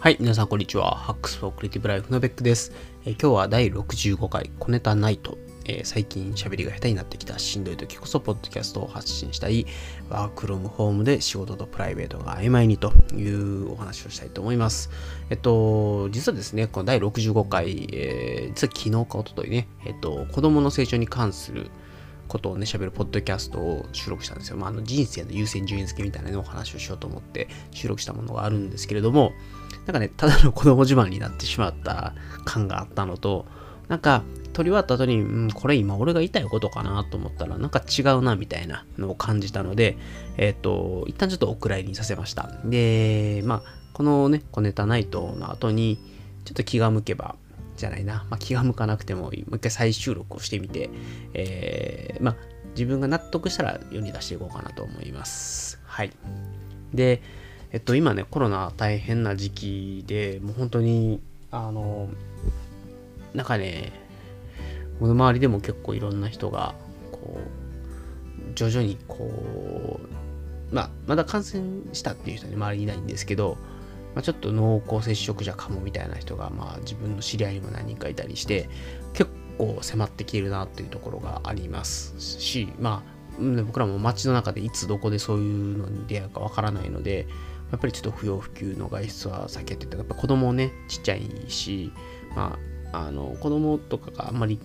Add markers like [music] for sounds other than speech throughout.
はい、皆さんこんにちは。ハックスフォークリティブライフのベックです。えー今日は第65回小ネタナイト。えー最近喋りが下手になってきたしんどい時こそポッドキャストを発信したいワークロームホームで仕事とプライベートが曖昧にというお話をしたいと思います。えっと、実はですね、この第65回、えー実は昨日か一昨日ね、えっと、子供の成長に関することをね、喋るポッドキャストを収録したんですよ。まあ、あの人生の優先順位付けみたいなね、お話をしようと思って収録したものがあるんですけれども、なんかね、ただの子供自慢になってしまった感があったのと、なんか、撮り終わった後に、うん、これ今俺が言いたいことかなと思ったら、なんか違うなみたいなのを感じたので、えっ、と、一旦ちょっとお蔵入りにさせました。で、まあ、このね、小ネタナイトの後に、ちょっと気が向けば、じゃないな、まあ、気が向かなくても、もう一回再収録をしてみて、えーまあ、自分が納得したら世に出していこうかなと思います。はい。で、えっと、今ね、コロナ大変な時期で、もう本当に、あの、なんかね、僕の周りでも結構いろんな人が、こう、徐々にこう、まあ、まだ感染したっていう人は、周りにいないんですけど、まあ、ちょっと濃厚接触者かもみたいな人が、まあ、自分の知り合いにも何人かいたりして、結構迫ってきてるなっていうところがありますし、まあ、僕らも街の中でいつどこでそういうのに出会うかわからないので、やっぱりちょっと不要不急の外出は避けてて、やっぱ子供ね、ちっちゃいし、まあ、あの、子供とかがあんまり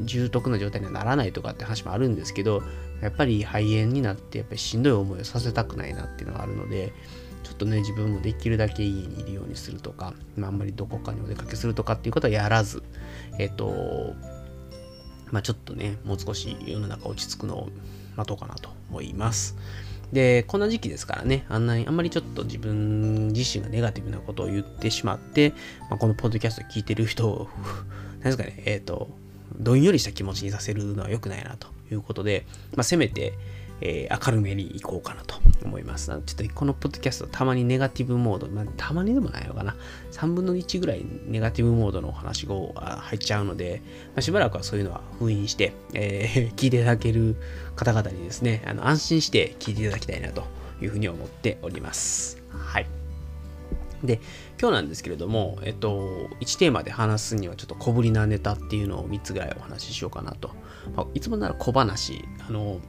重篤な状態にはならないとかって話もあるんですけど、やっぱり肺炎になって、やっぱりしんどい思いをさせたくないなっていうのがあるので、ちょっとね、自分もできるだけ家にいるようにするとか、まあ、あんまりどこかにお出かけするとかっていうことはやらず、えっ、と、まあちょっとね、もう少し世の中落ち着くのを待とうかなと思います。で、こんな時期ですからね、あんなに、あんまりちょっと自分自身がネガティブなことを言ってしまって、まあ、このポッドキャスト聞いてる人を、何ですかね、えっ、と、どんよりした気持ちにさせるのは良くないなということで、まあ、せめて、えー明るめにいこうかなと思います。ちょっとこのポッドキャストたまにネガティブモード、まあ、たまにでもないのかな。3分の1ぐらいネガティブモードのお話が入っちゃうので、まあ、しばらくはそういうのは封印して、えー [laughs] 聞いていただける方々にですね、あの安心して聞いていただきたいなというふうに思っております。はい。で、今日なんですけれども、えっと、1テーマで話すにはちょっと小ぶりなネタっていうのを3つぐらいお話ししようかなと。まあいつもなら小話、あの、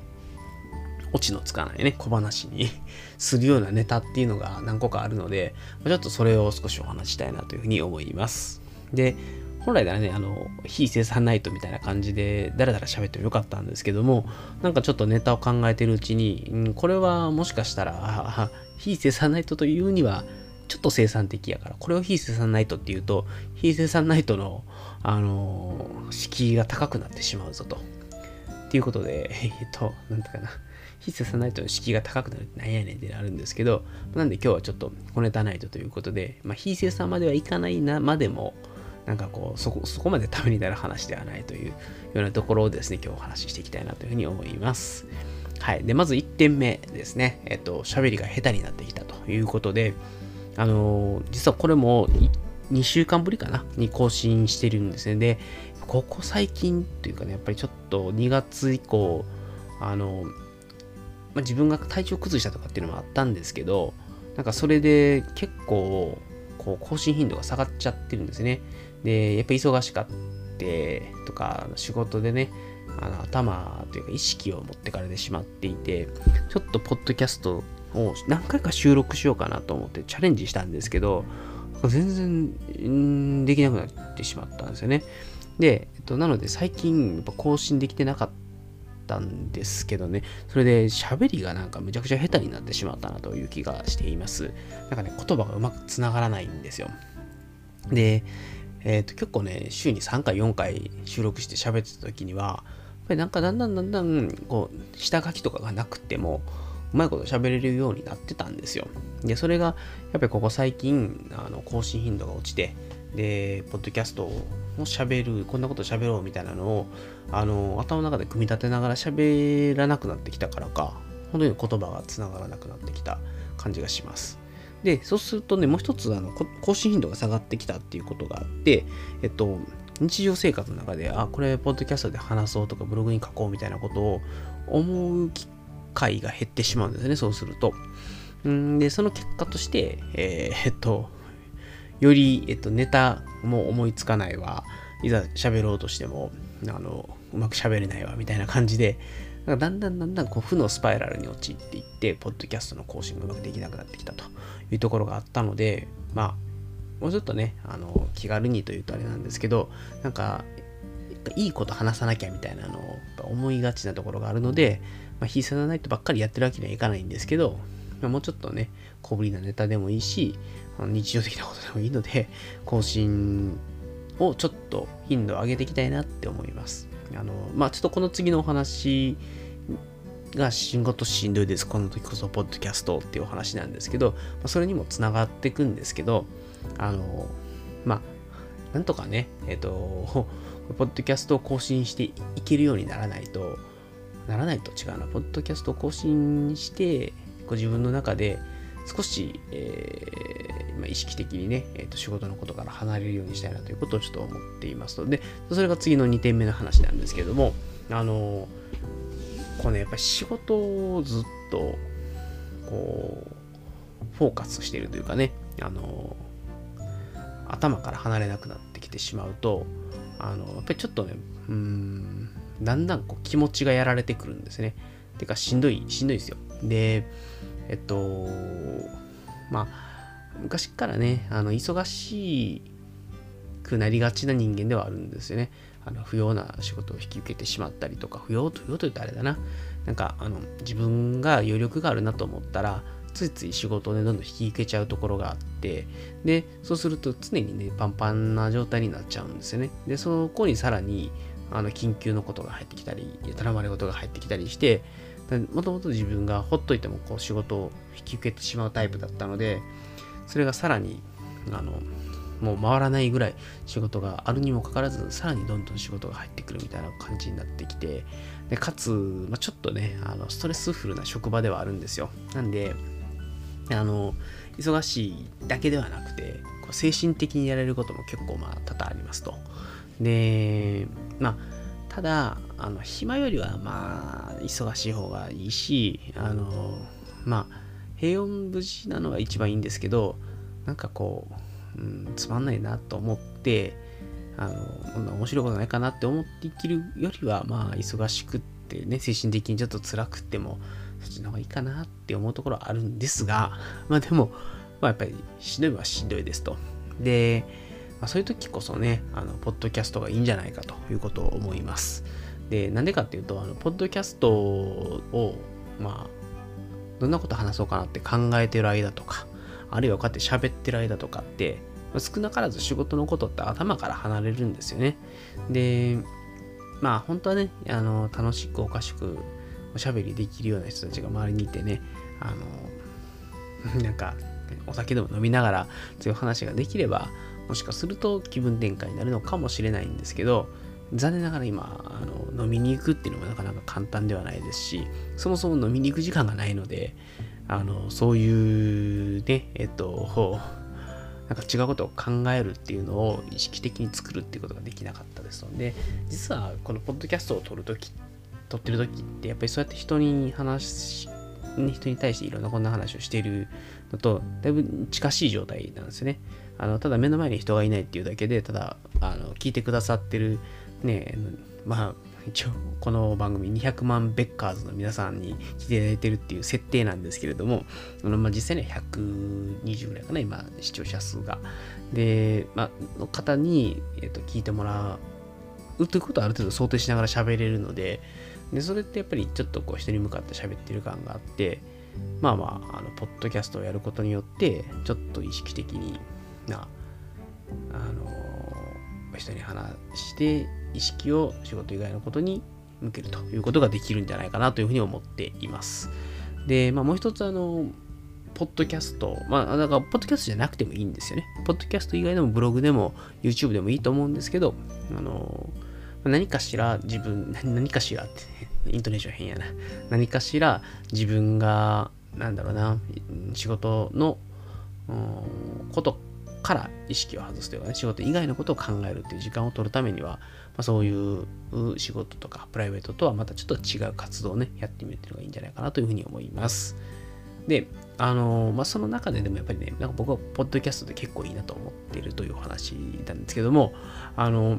オチのつかないね、小話に [laughs] するようなネタっていうのが何個かあるので、ちょっとそれを少しお話したいなというふうに思います。で、本来ならね、あの、非生産ナイトみたいな感じで、だらだら喋ってもよかったんですけども、なんかちょっとネタを考えてるうちに、うんこれはもしかしたら、非生産ナイトというには、ちょっと生産的やから、これを非生産ナイトっていうと、非生産ナイトの、あの敷居が高くなってしまうぞと。っていうことで、えっと、なんだかな、非生産ナイトの敷居が高くなるってなんやねんってなるんですけど、なんで今日はちょっと小ネタナイトということで、まあ、非生産まではいかないな、までも、なんかこう、そこ、そこまでためになる話ではないというようなところをですね、今日お話ししていきたいなというふうに思います。はい。で、まず1点目ですね。えっと、喋りが下手になってきたということで、あのー実はこれも2週間ぶりかな？に更新してるんですね。で、ここ最近というかね、やっぱりちょっと2月以降、あの、まあ、自分が体調崩したとかっていうのもあったんですけど、なんかそれで結構、こう更新頻度が下がっちゃってるんですね。で、やっぱ忙しかってとか、仕事でね、あの頭というか意識を持ってかれてしまっていて、ちょっとポッドキャストを何回か収録しようかなと思ってチャレンジしたんですけど、全然できなくなってしまったんですよね。で、えっと、なので最近やっぱ更新できてなかったたんですけどね、それで喋りがなんかめちゃくちゃ下手になってしまったなという気がしています。なんかね、言葉がうまくつながらないんですよ。で、えっと結構ね、週に3回、4回収録して喋ってた時には、やっぱりなんかだんだんだんだん、こう、下書きとかがなくても、うまいこと喋れるようになってたんですよ。で、それが、やっぱりここ最近、あの更新頻度が落ちて、で、ポッドキャストを喋る、こんなこと喋ろうみたいなのを、あの、頭の中で組み立てながら喋らなくなってきたからか、本当に言葉がつながらなくなってきた感じがします。で、そうするとね、もう一つ、あの、更新頻度が下がってきたっていうことがあって、えっと、日常生活の中で、あ、これ、ポッドキャストで話そうとか、ブログに書こうみたいなことを思う機会が減ってしまうんですね、そうすると。んで、その結果として、えーえっと、より、えっと、ネタも思いつかないわ、いざ喋ろうとしても、あの、うまく喋れないわ、みたいな感じで、だんだんだんだんこう負のスパイラルに陥っていって、ポッドキャストの更新がうまくできなくなってきたと。いうところがあったので、まあ、もうちょっとね、あの、気軽にというとあれなんですけど、なんか、いいこと話さなきゃみたいなのを思いがちなところがあるので、まあ、ヒーサナナイトばっかりやってるわけにはいかないんですけど、まあ、もうちょっとね、小ぶりなネタでもいいし、日常的なことでもいいので、[laughs] 更新をちょっと頻度を上げていきたいなって思います。あの、まあ、ちょっとこの次のお話が仕事しんどいです。この時こそ、ポッドキャストっていうお話なんですけど、まあ、それにもつながっていくんですけど、あの、まあ、なんとかね、えっ、と、[laughs] ポッドキャストを更新していけるようにならないと、ならないと違うな、ポッドキャストを更新して、こう自分の中で少し、えー、まあ、意識的にね、えーと、仕事のことから離れるようにしたいなということをちょっと思っていますので、それが次の2点目の話なんですけども、あのこうね、やっぱり仕事をずっと、こう、フォーカスしてるというかね、あの頭から離れなくなってきてしまうと、あのやっぱりちょっとね、うん、だんだんこう気持ちがやられてくるんですね。てか、しんどい、しんどいですよ。で、えっと、まあ、昔からね、あの、忙しくなりがちな人間ではあるんですよね。あの、不要な仕事を引き受けてしまったりとか、不要、と言うとあれだな。なんか、あの、自分が余力があるなと思ったら、ついつい仕事をね、どんどん引き受けちゃうところがあって、で、そうすると常にね、パンパンな状態になっちゃうんですよね。で、そこにさらに、あの、緊急のことが入ってきたり、頼まれ事が入ってきたりして、もともと自分がほっといてもこう仕事を引き受けてしまうタイプだったので、それがさらに、あの、もう回らないぐらい仕事があるにもかかわらず、さらにどんどん仕事が入ってくるみたいな感じになってきて、でかつ、まあ、ちょっとね、あのストレスフルな職場ではあるんですよ。なんで、あの、忙しいだけではなくて、こう精神的にやれることも結構まあ多々ありますと。で、まあ、ただ、あの暇よりはまあ忙しい方がいいしあのまあ平穏無事なのが一番いいんですけどなんかこう、うん、つまんないなと思ってあの面白いことないかなって思って生きるよりはまあ忙しくってね精神的にちょっと辛くってもそっちの方がいいかなって思うところあるんですがまあでも、まあ、やっぱりしんどいはしんどいですと。で、まあ、そういう時こそねあのポッドキャストがいいんじゃないかということを思います。で、なんでかっていうと、あの、ポッドキャストを、まあ、どんなこと話そうかなって考えてる間とか、あるいはこうやって喋ってる間とかって、少なからず仕事のことって頭から離れるんですよね。で、まあ本当はね、あの、楽しくおかしくおしゃべりできるような人たちが周りにいてね、あの、[laughs] なんか、お酒でも飲みながらそういう話ができれば、もしかすると気分転換になるのかもしれないんですけど、残念ながら今あの飲みに行くっていうのもなかなか簡単ではないですしそもそも飲みに行く時間がないのであのそういうねえっとなんか違うことを考えるっていうのを意識的に作るっていうことができなかったですので実はこのポッドキャストを撮るとき撮ってる時ってやっぱりそうやって人に話し人に対していろんなこんな話をしているのとだいぶ近しい状態なんですよね。あのただ目の前に人がいないっていうだけでただあの聞いてくださってるねまあ一応この番組200万ベッカーズの皆さんに来ていただいてるっていう設定なんですけれども、まあ、実際には120ぐらいかな、今、視聴者数が。で、まあ、の方に、えー、と聞いてもらうということはある程度想定しながら喋れるので、でそれってやっぱりちょっとこう人に向かって喋ってる感があって、まあまあ、あの、ポッドキャストをやることによって、ちょっと意識的にな、あの、人に話して意識を仕事以外のことに向けるということができるんじゃないかなというふうに思っています。で、まあ、もう一つ、あの、ポッドキャスト、まあ、だから、ポッドキャストじゃなくてもいいんですよね。ポッドキャスト以外でもブログでも YouTube でもいいと思うんですけど、あの、何かしら自分、何かしらって、イントネーション変やな。何かしら自分が、なんだろうな、仕事のことから意識を外すというかね、仕事以外のことを考えるっていう時間を取るためには、まあ、そういう仕事とかプライベートとはまたちょっと違う活動をね、やってみるっていうのがいいんじゃないかなというふうに思います。で、あのまあ、その中ででもやっぱりね、なんか僕はポッドキャストで結構いいなと思っているというお話なんですけども、あの、や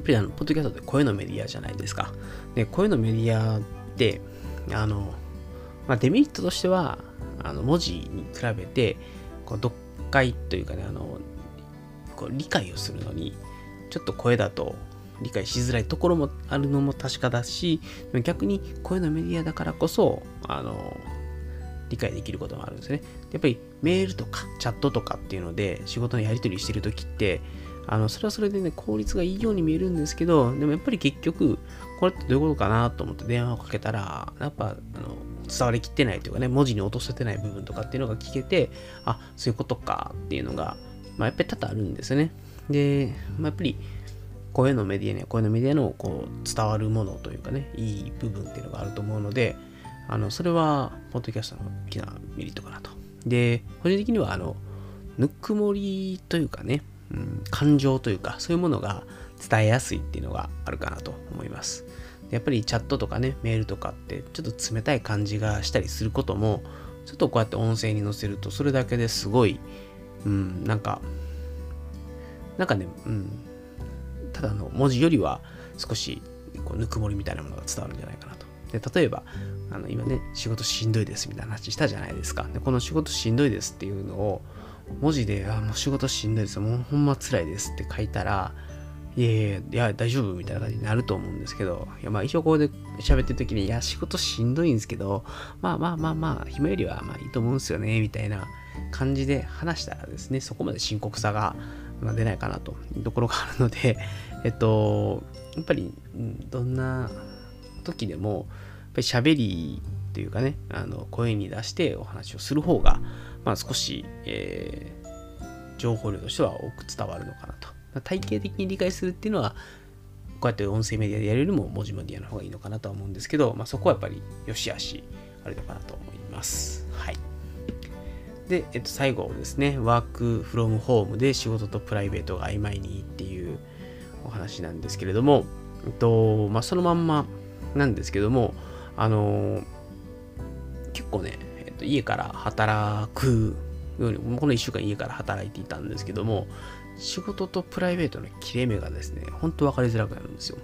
っぱりあの、ポッドキャストって声のメディアじゃないですか。で、声のメディアって、あの、まあ、デメリットとしては、あの文字に比べて、こう読解というかね、あの、こう理解をするのに、ちょっと声だと理解しづらいところもあるのも確かだし、逆に声のメディアだからこそ、あの、理解できることもあるんですね。やっぱりメールとかチャットとかっていうので仕事のやり取りしてるときって、あの、それはそれでね、効率がいいように見えるんですけど、でもやっぱり結局、これってどういうことかなと思って電話をかけたら、やっぱ、あの、伝わりきってないというかね、文字に落とせてない部分とかっていうのが聞けて、あ、そういうことかっていうのが、まあ、やっぱり多々あるんですね。で、まあ、やっぱり、声のメディアには声のメディアのこう伝わるものというかね、いい部分っていうのがあると思うので、あの、それは、ポッドキャストの大きなメリットかなと。で、個人的には、あの、ぬくもりというかね、うん、感情というか、そういうものが伝えやすいっていうのがあるかなと思います。やっぱりチャットとかね、メールとかって、ちょっと冷たい感じがしたりすることも、ちょっとこうやって音声に載せると、それだけですごい、うん、なんか、なんかね、うん、ただの文字よりは少しこうぬくもりみたいなものが伝わるんじゃないかなと。で例えば、あの今ね、仕事しんどいですみたいな話したじゃないですか。でこの仕事しんどいですっていうのを文字で、あ、もう仕事しんどいです。もうほんま辛いですって書いたら、いやいやいや、大丈夫みたいな感じになると思うんですけど、いやまあ一応ここで喋ってる時に、いや、仕事しんどいんですけど、まあまあまあまあ、暇よりはまあいいと思うんですよね、みたいな感じで話したらですね、そこまで深刻さが出ないかなというところがあるので、[laughs] えっと、やっぱり、どんな時でも、やっぱり喋りというかね、あの声に出してお話をする方が、まあ、少し、えー、情報量としては多く伝わるのかなと。体系的に理解するっていうのは、こうやって音声メディアでやるよりも文字メディアの方がいいのかなとは思うんですけど、まあ、そこはやっぱり良し悪しあるのかなと思います。はい。で、えっと、最後ですね、ワークフロムホームで仕事とプライベートが曖昧にっていうお話なんですけれども、えっと、まあ、そのまんまなんですけども、あの結構ね、えっと、家から働くように、この1週間家から働いていたんですけども、仕事とプライベートの切れ目がですね、ほんと分かりづらくなるんですよ。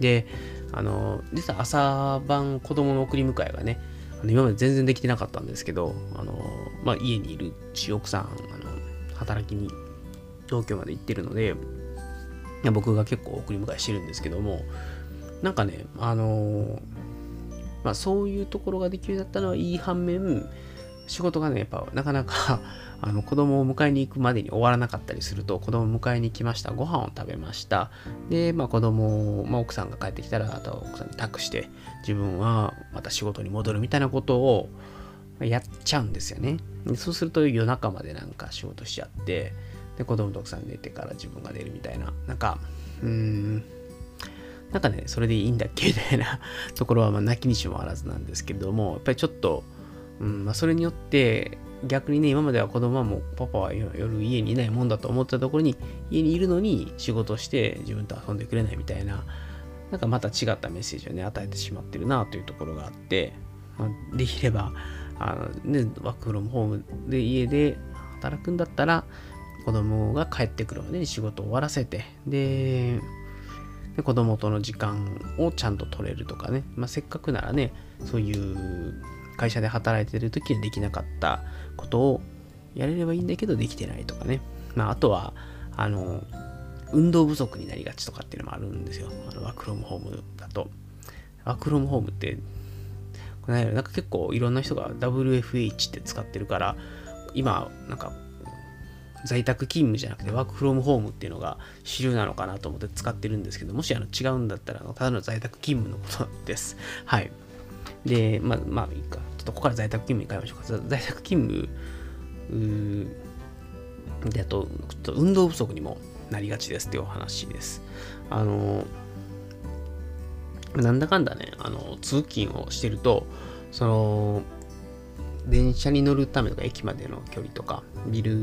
で、あの、実は朝晩子供の送り迎えがね、あの今まで全然できてなかったんですけど、あの、まあ、家にいるし、奥さん、あの、働きに東京まで行ってるので、僕が結構送り迎えしてるんですけども、なんかね、あのまあ、そういうところができるようになったのはいい反面、仕事がね、やっぱなかなかあの子供を迎えに行くまでに終わらなかったりすると、子供を迎えに来ました、ご飯を食べました。で、まあ子供、まあ奥さんが帰ってきたら、あと奥さんに託して、自分はまた仕事に戻るみたいなことをやっちゃうんですよね。そうすると夜中までなんか仕事しちゃって、で、子供と奥さん寝てから自分が寝るみたいな、なんか、うーん、なんかね、それでいいんだっけみたいな [laughs] ところは、まあ、泣きにしもあらずなんですけれども、やっぱりちょっと、うんまあ、それによって、逆にね、今までは子供はもうパパは夜家にいないもんだと思ってたところに、家にいるのに仕事して自分と遊んでくれないみたいな、なんかまた違ったメッセージをね、与えてしまってるなというところがあって、まあ、できれば、あのね、ワークフロムホームで家で働くんだったら、子供が帰ってくるまでに仕事を終わらせて、で、で子供との時間をちゃんと取れるとかね、まあ、せっかくならね、そういう会社で働いてる時にできなかったことをやれればいいんだけどできてないとかね。まあ、あとは、あの、運動不足になりがちとかっていうのもあるんですよ。あのワークフロムホームだと。ワークフロムホームって、この間なんか結構いろんな人が WFH って使ってるから、今、なんか、在宅勤務じゃなくてワークフロムホームっていうのが主流なのかなと思って使ってるんですけど、もしあの違うんだったら、ただの在宅勤務のことです。はい。で、まあ、まあいいか。ちょっとここから在宅勤務に変えましょうか。在宅勤務であと、と運動不足にもなりがちですっていうお話です。あの、なんだかんだね、あの通勤をしてると、その、電車に乗るためとか駅までの距離とか、ビル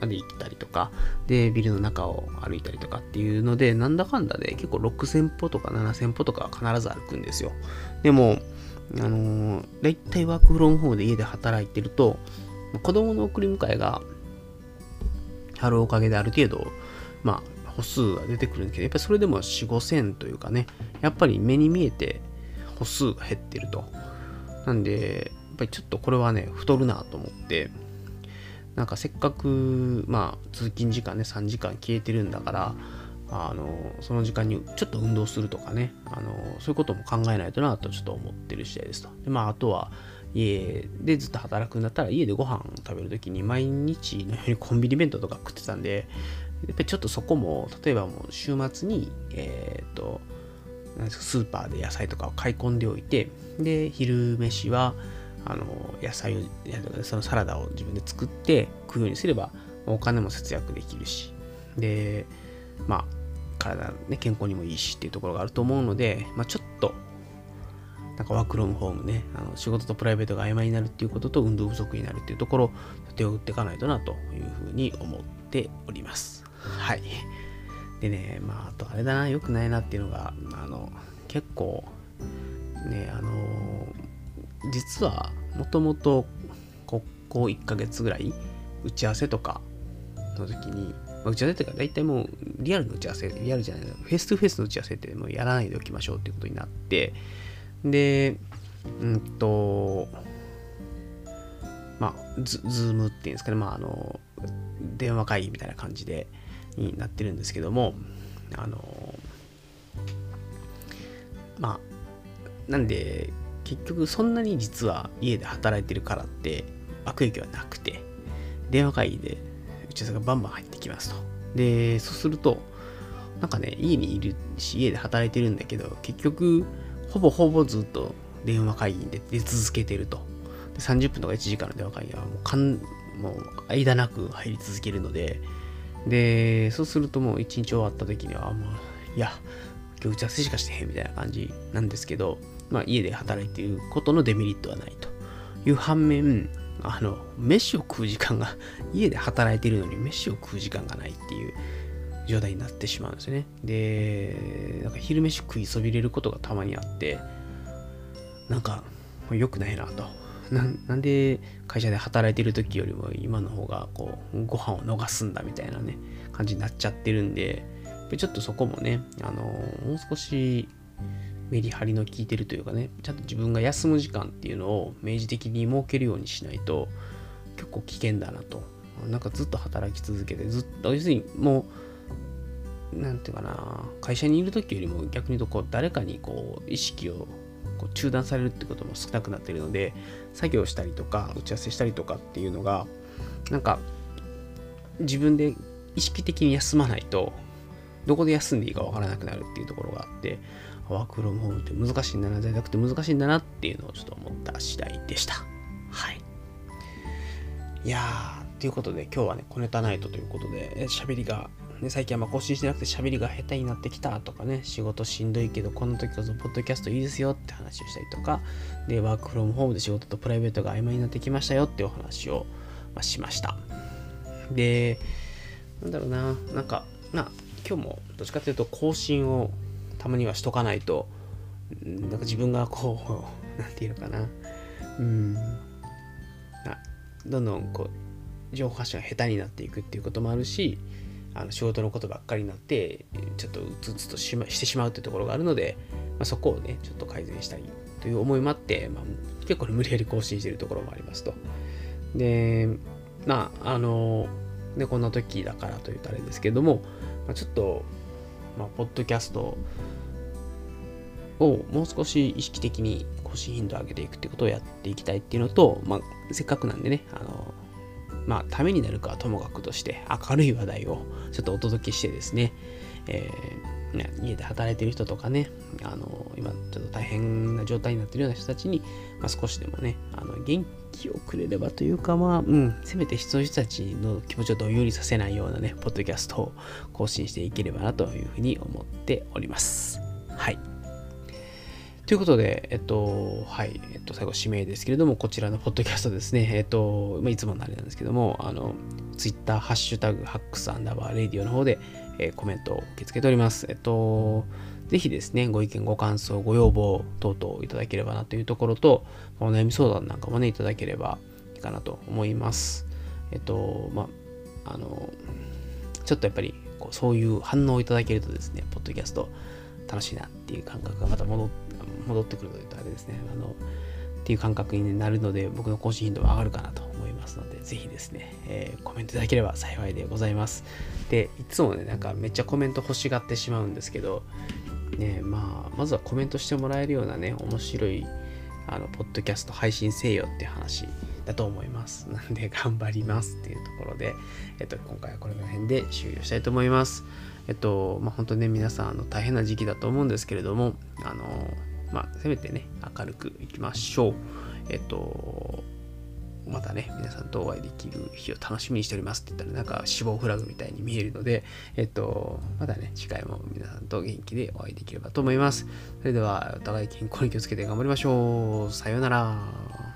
まで行ったりとか、で、ビルの中を歩いたりとかっていうので、なんだかんだで結構6000歩とか7000歩とか必ず歩くんですよ。でも、あのー、だいたいワークフロムホームで家で働いてると、子供の送り迎えがあるおかげである程度、まあ、歩数が出てくるんですけど、やっぱりそれでも4、5千というかね、やっぱり目に見えて歩数が減ってると。なんで、やっぱりちょっとこれはね、太るなと思って、なんかせっかく、まあ、通勤時間ね、3時間消えてるんだから、あのその時間にちょっと運動するとかね。あのそういうことも考えないとなとちょっと思ってる次第ですと。でまああとは家でずっと働くんだったら家でご飯食べるときに毎日のようにコンビニ弁当とか食ってたんでやっぱりちょっとそこも例えばもう週末にえっ、とスーパーで野菜とかを買い込んでおいてで昼飯はあの野菜をそのサラダを自分で作って食うようにすればお金も節約できるし。でまあ体、ね、健康にもいいしっていうところがあると思うので、まあ、ちょっと、なんかワークロームホームね、あの仕事とプライベートが曖昧になるっていうことと運動不足になるっていうところ、手を打っていかないとなというふうに思っております。はい。でね、まあ、あとあれだな、良くないなっていうのが、あの、結構、ね、あの、実は、もともと、ここ1ヶ月ぐらい、打ち合わせとかの時に、まあ、打ち合わせっていうか、大体もうリアルの打ち合わせ、リアルじゃない、フェス2フェスの打ち合わせってもうやらないでおきましょうっていうことになって、で、うんと、まあ、ズームっていうんですかね、まあ、あの、電話会議みたいな感じで、になってるんですけども、あの、まあ、なんで、結局そんなに実は家で働いてるからって悪影響はなくて、電話会議で打ち合わせがバンバン入ってきますと。で、そうすると、なんかね、家にいるし、家で働いてるんだけど、結局、ほぼほぼずっと電話会議に出続けてると。で30分とか1時間の電話会議はもうかん、もう間なく入り続けるので、で、そうするともう1日終わった時には、もう、いや、今日打ち合わせしかしてへんみたいな感じなんですけど、まあ家で働いていることのデメリットはないという反面、あの、飯を食う時間が、家で働いてるのに飯を食う時間がないっていう状態になってしまうんですね。で、なんか昼飯食いそびれることがたまにあって、なんか良くないなと。なんで会社で働いてる時よりも今の方がこうご飯を逃すんだみたいなね感じになっちゃってるんでちょっとそこもねあのもう少しメリハリの効いてるというかね、ちゃんと自分が休む時間っていうのを明示的に設けるようにしないと結構危険だなと。なんかずっと働き続けて、ずっと、要するにもう、なんていうかな、会社にいる時よりも逆に言うとこう誰かにこう意識をこう中断されるってことも少なくなってるので、作業したりとか、打ち合わせしたりとかっていうのが、なんか自分で意識的に休まないと、どこで休んでいいかわからなくなるっていうところがあって、ワークフロムホームって難しいんだな、在宅って難しいんだなっていうのをちょっと思った次第でした。はい。いやー、ということで今日はね、コネタナイトということで、喋りが、ね、最近はま更新してなくて喋りが下手になってきたとかね、仕事しんどいけど、この時こそポッドキャストいいですよって話をしたりとか、で、ワークフロムホームで仕事とプライベートが曖昧になってきましたよってお話を、ま、しました。で、なんだろうな、なんか、まあ、今日もどっちかというと更新をたまにはしとかないと、なんか自分がこう、なんていうのかな、うん、どんどんこう、情報発信が下手になっていくっていうこともあるし、あの仕事のことばっかりになって、ちょっとうつうつとし,、ま、してしまうってところがあるので、まあ、そこをね、ちょっと改善したいという思いもあって、まあ、結構無理やり更新してるところもありますと。で、まあ、あの、ね、こんな時だからというとあれですけども、まあ、ちょっと、まあ、ポッドキャストをもう少し意識的に更新頻度を上げていくってことをやっていきたいっていうのと、まあ、せっかくなんでね、あの、まあ、ためになるかはともかくとして、明るい話題をちょっとお届けしてですね、えー、ね、家で働いてる人とかね、あの、今ちょっと大変な状態になってるような人たちに、まあ、少しでもね、あの、元気をくれればというか、まあ、うん、せめてそういう人たちの気持ちをどんよりさせないようなね、ポッドキャストを更新していければなというふうに思っております。はい。ということで、えっと、はい、えっと、最後、指名ですけれども、こちらのポッドキャストですね、えっと、まあ、いつものあれなんですけども、あの、ツイッター、ハッシュタグ、ハックスアンダーバーレディオの方で、え、コメントを受け付けております。えっと、ぜひですね、ご意見、ご感想、ご要望等々いただければなというところと、お悩み相談なんかもね、いただければいいかなと思います。えっと、まあ、あの、ちょっとやっぱりこうそういう反応をいただけるとですね、ポッドキャスト楽しいなっていう感覚がまた戻ってくるというとあれですね、あの、っていう感覚になるので、僕の更新頻度が上がるかなとますので、ぜひですね、えー、コメントいただければ幸いでございます。で、いつもね、なんかめっちゃコメント欲しがってしまうんですけど、ね、まあ、まずはコメントしてもらえるようなね、面白い、あの、ポッドキャスト配信せよって話だと思います。[laughs] なんで、頑張りますっていうところで、えっと、今回はこれの辺で終了したいと思います。えっと、まあ、本当ね、皆さん、あの、大変な時期だと思うんですけれども、あの、まあ、せめてね、明るくいきましょう。えっと、またね、皆さんとお会いできる日を楽しみにしておりますって言ったら、なんか死亡フラグみたいに見えるので、えっと、またね、次回も皆さんと元気でお会いできればと思います。それでは、お互い健康に気をつけて頑張りましょう。さようなら。